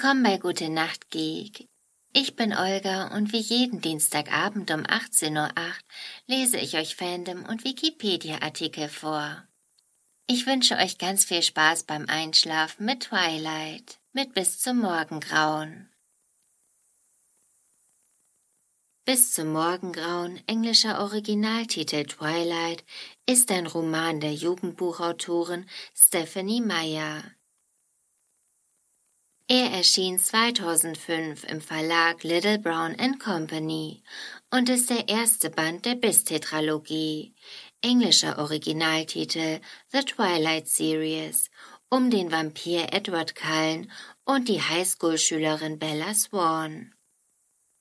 Willkommen bei Gute Nacht Geek. Ich bin Olga und wie jeden Dienstagabend um 18.08 Uhr lese ich euch Fandom und Wikipedia-Artikel vor. Ich wünsche euch ganz viel Spaß beim Einschlafen mit Twilight, mit bis zum Morgengrauen. Bis zum Morgengrauen, englischer Originaltitel Twilight, ist ein Roman der Jugendbuchautorin Stephanie Meyer. Er erschien 2005 im Verlag Little Brown Company und ist der erste Band der Bis-Tetralogie, englischer Originaltitel The Twilight Series, um den Vampir Edward Cullen und die Highschool-Schülerin Bella Swan.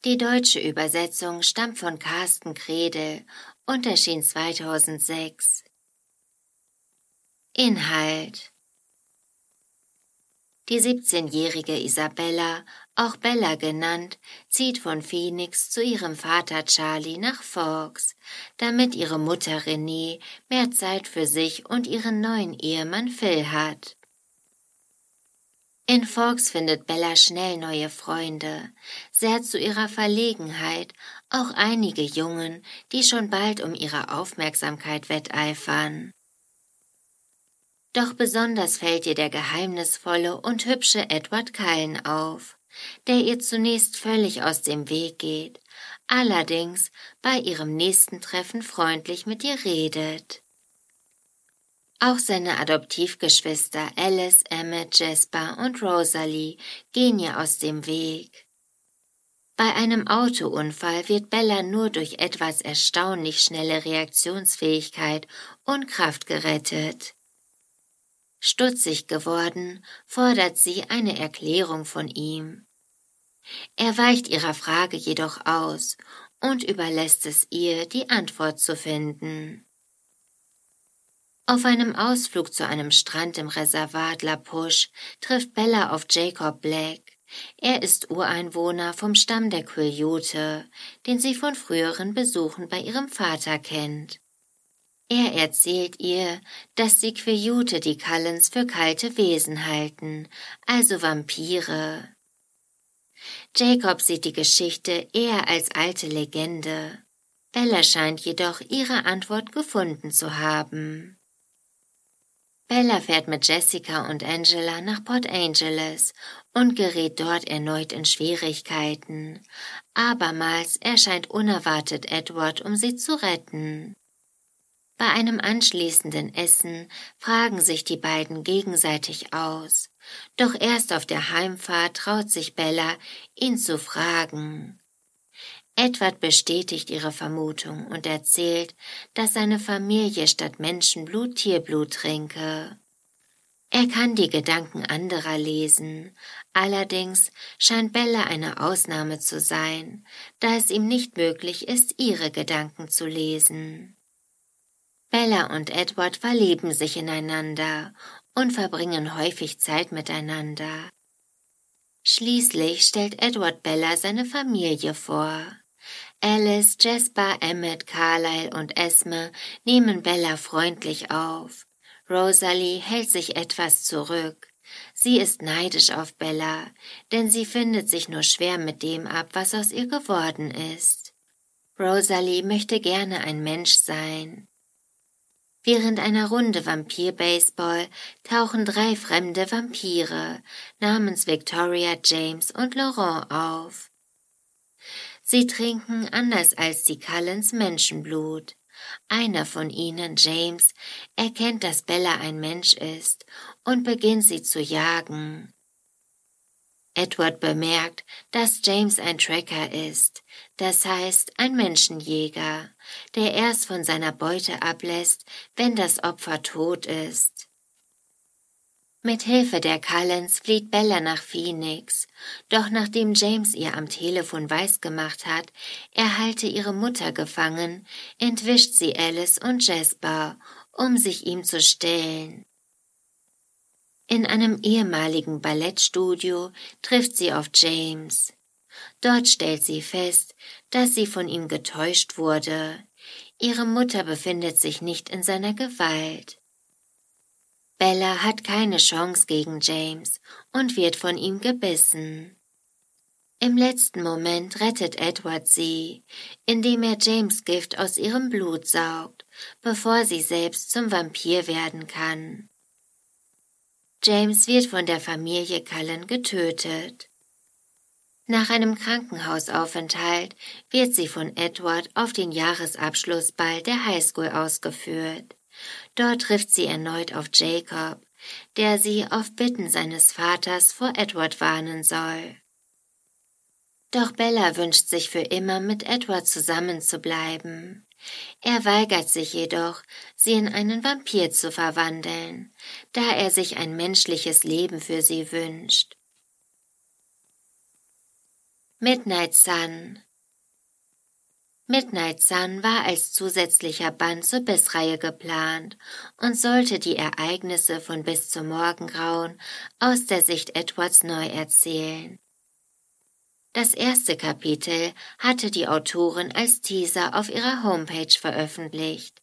Die deutsche Übersetzung stammt von Carsten Kredel und erschien 2006. Inhalt die 17-jährige Isabella, auch Bella genannt, zieht von Phoenix zu ihrem Vater Charlie nach Forks, damit ihre Mutter Renee mehr Zeit für sich und ihren neuen Ehemann Phil hat. In Forks findet Bella schnell neue Freunde, sehr zu ihrer Verlegenheit auch einige Jungen, die schon bald um ihre Aufmerksamkeit wetteifern. Doch besonders fällt ihr der geheimnisvolle und hübsche Edward Cullen auf, der ihr zunächst völlig aus dem Weg geht, allerdings bei ihrem nächsten Treffen freundlich mit ihr redet. Auch seine Adoptivgeschwister Alice, Emmett, Jasper und Rosalie gehen ihr aus dem Weg. Bei einem Autounfall wird Bella nur durch etwas erstaunlich schnelle Reaktionsfähigkeit und Kraft gerettet. Stutzig geworden, fordert sie eine Erklärung von ihm. Er weicht ihrer Frage jedoch aus und überlässt es ihr, die Antwort zu finden. Auf einem Ausflug zu einem Strand im Reservat La Push trifft Bella auf Jacob Black. Er ist Ureinwohner vom Stamm der Quiljote, den sie von früheren Besuchen bei ihrem Vater kennt. Er erzählt ihr, dass die Quejute die Cullens für kalte Wesen halten, also Vampire. Jacob sieht die Geschichte eher als alte Legende. Bella scheint jedoch ihre Antwort gefunden zu haben. Bella fährt mit Jessica und Angela nach Port Angeles und gerät dort erneut in Schwierigkeiten. Abermals erscheint unerwartet Edward, um sie zu retten. Bei einem anschließenden Essen fragen sich die beiden gegenseitig aus, doch erst auf der Heimfahrt traut sich Bella, ihn zu fragen. Edward bestätigt ihre Vermutung und erzählt, dass seine Familie statt Menschenblut Tierblut trinke. Er kann die Gedanken anderer lesen, allerdings scheint Bella eine Ausnahme zu sein, da es ihm nicht möglich ist, ihre Gedanken zu lesen. Bella und Edward verlieben sich ineinander und verbringen häufig Zeit miteinander. Schließlich stellt Edward Bella seine Familie vor. Alice, Jasper, Emmett, Carlyle und Esme nehmen Bella freundlich auf. Rosalie hält sich etwas zurück. Sie ist neidisch auf Bella, denn sie findet sich nur schwer mit dem ab, was aus ihr geworden ist. Rosalie möchte gerne ein Mensch sein. Während einer Runde Vampir-Baseball tauchen drei fremde Vampire namens Victoria, James und Laurent auf. Sie trinken anders als die Cullens Menschenblut. Einer von ihnen, James, erkennt, dass Bella ein Mensch ist und beginnt sie zu jagen. Edward bemerkt, dass James ein Tracker ist, das heißt ein Menschenjäger, der erst von seiner Beute ablässt, wenn das Opfer tot ist. Mit Hilfe der Cullens flieht Bella nach Phoenix, doch nachdem James ihr am Telefon weisgemacht hat, er halte ihre Mutter gefangen, entwischt sie Alice und Jasper, um sich ihm zu stellen. In einem ehemaligen Ballettstudio trifft sie auf James. Dort stellt sie fest, dass sie von ihm getäuscht wurde. Ihre Mutter befindet sich nicht in seiner Gewalt. Bella hat keine Chance gegen James und wird von ihm gebissen. Im letzten Moment rettet Edward sie, indem er James Gift aus ihrem Blut saugt, bevor sie selbst zum Vampir werden kann. James wird von der Familie Cullen getötet. Nach einem Krankenhausaufenthalt wird sie von Edward auf den Jahresabschlussball der Highschool ausgeführt. Dort trifft sie erneut auf Jacob, der sie auf Bitten seines Vaters vor Edward warnen soll. Doch Bella wünscht sich für immer mit Edward zusammenzubleiben. Er weigert sich jedoch, sie in einen Vampir zu verwandeln, da er sich ein menschliches Leben für sie wünscht. Midnight Sun Midnight Sun war als zusätzlicher Band zur Bissreihe geplant und sollte die Ereignisse von bis zum Morgengrauen aus der Sicht Edwards neu erzählen. Das erste Kapitel hatte die Autorin als Teaser auf ihrer Homepage veröffentlicht.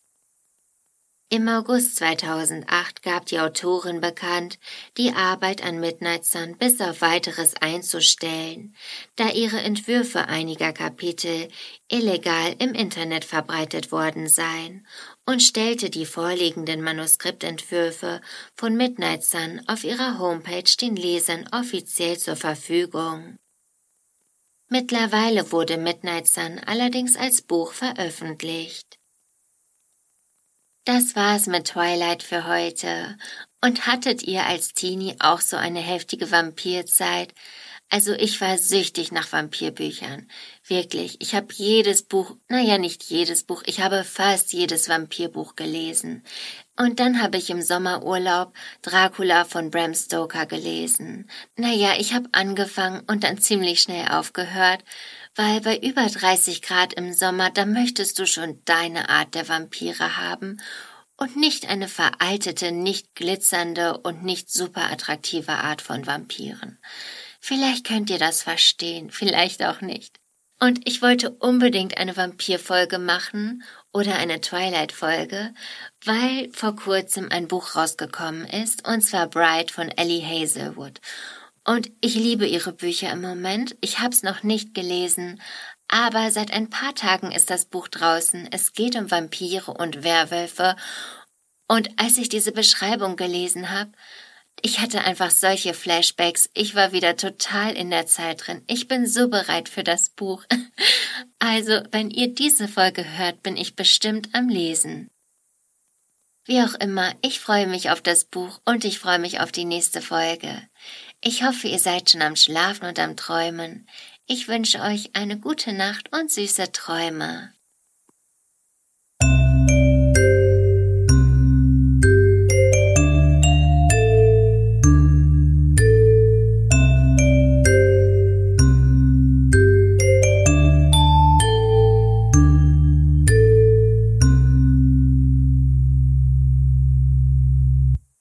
Im August 2008 gab die Autorin bekannt, die Arbeit an Midnight Sun bis auf weiteres einzustellen, da ihre Entwürfe einiger Kapitel illegal im Internet verbreitet worden seien und stellte die vorliegenden Manuskriptentwürfe von Midnight Sun auf ihrer Homepage den Lesern offiziell zur Verfügung. Mittlerweile wurde Midnight Sun allerdings als Buch veröffentlicht. Das war's mit Twilight für heute. Und hattet ihr als Teenie auch so eine heftige Vampirzeit? Also ich war süchtig nach Vampirbüchern. Wirklich. Ich habe jedes Buch, naja, nicht jedes Buch, ich habe fast jedes Vampirbuch gelesen. Und dann habe ich im Sommerurlaub Dracula von Bram Stoker gelesen. Naja, ich habe angefangen und dann ziemlich schnell aufgehört, weil bei über 30 Grad im Sommer, da möchtest du schon deine Art der Vampire haben und nicht eine veraltete, nicht glitzernde und nicht super attraktive Art von Vampiren. Vielleicht könnt ihr das verstehen, vielleicht auch nicht. Und ich wollte unbedingt eine Vampirfolge machen oder eine Twilight-Folge, weil vor kurzem ein Buch rausgekommen ist, und zwar Bride von Ellie Hazelwood. Und ich liebe ihre Bücher im Moment. Ich hab's noch nicht gelesen, aber seit ein paar Tagen ist das Buch draußen. Es geht um Vampire und Werwölfe. Und als ich diese Beschreibung gelesen habe, ich hatte einfach solche Flashbacks. Ich war wieder total in der Zeit drin. Ich bin so bereit für das Buch. Also, wenn ihr diese Folge hört, bin ich bestimmt am Lesen. Wie auch immer, ich freue mich auf das Buch und ich freue mich auf die nächste Folge. Ich hoffe, ihr seid schon am Schlafen und am Träumen. Ich wünsche euch eine gute Nacht und süße Träume.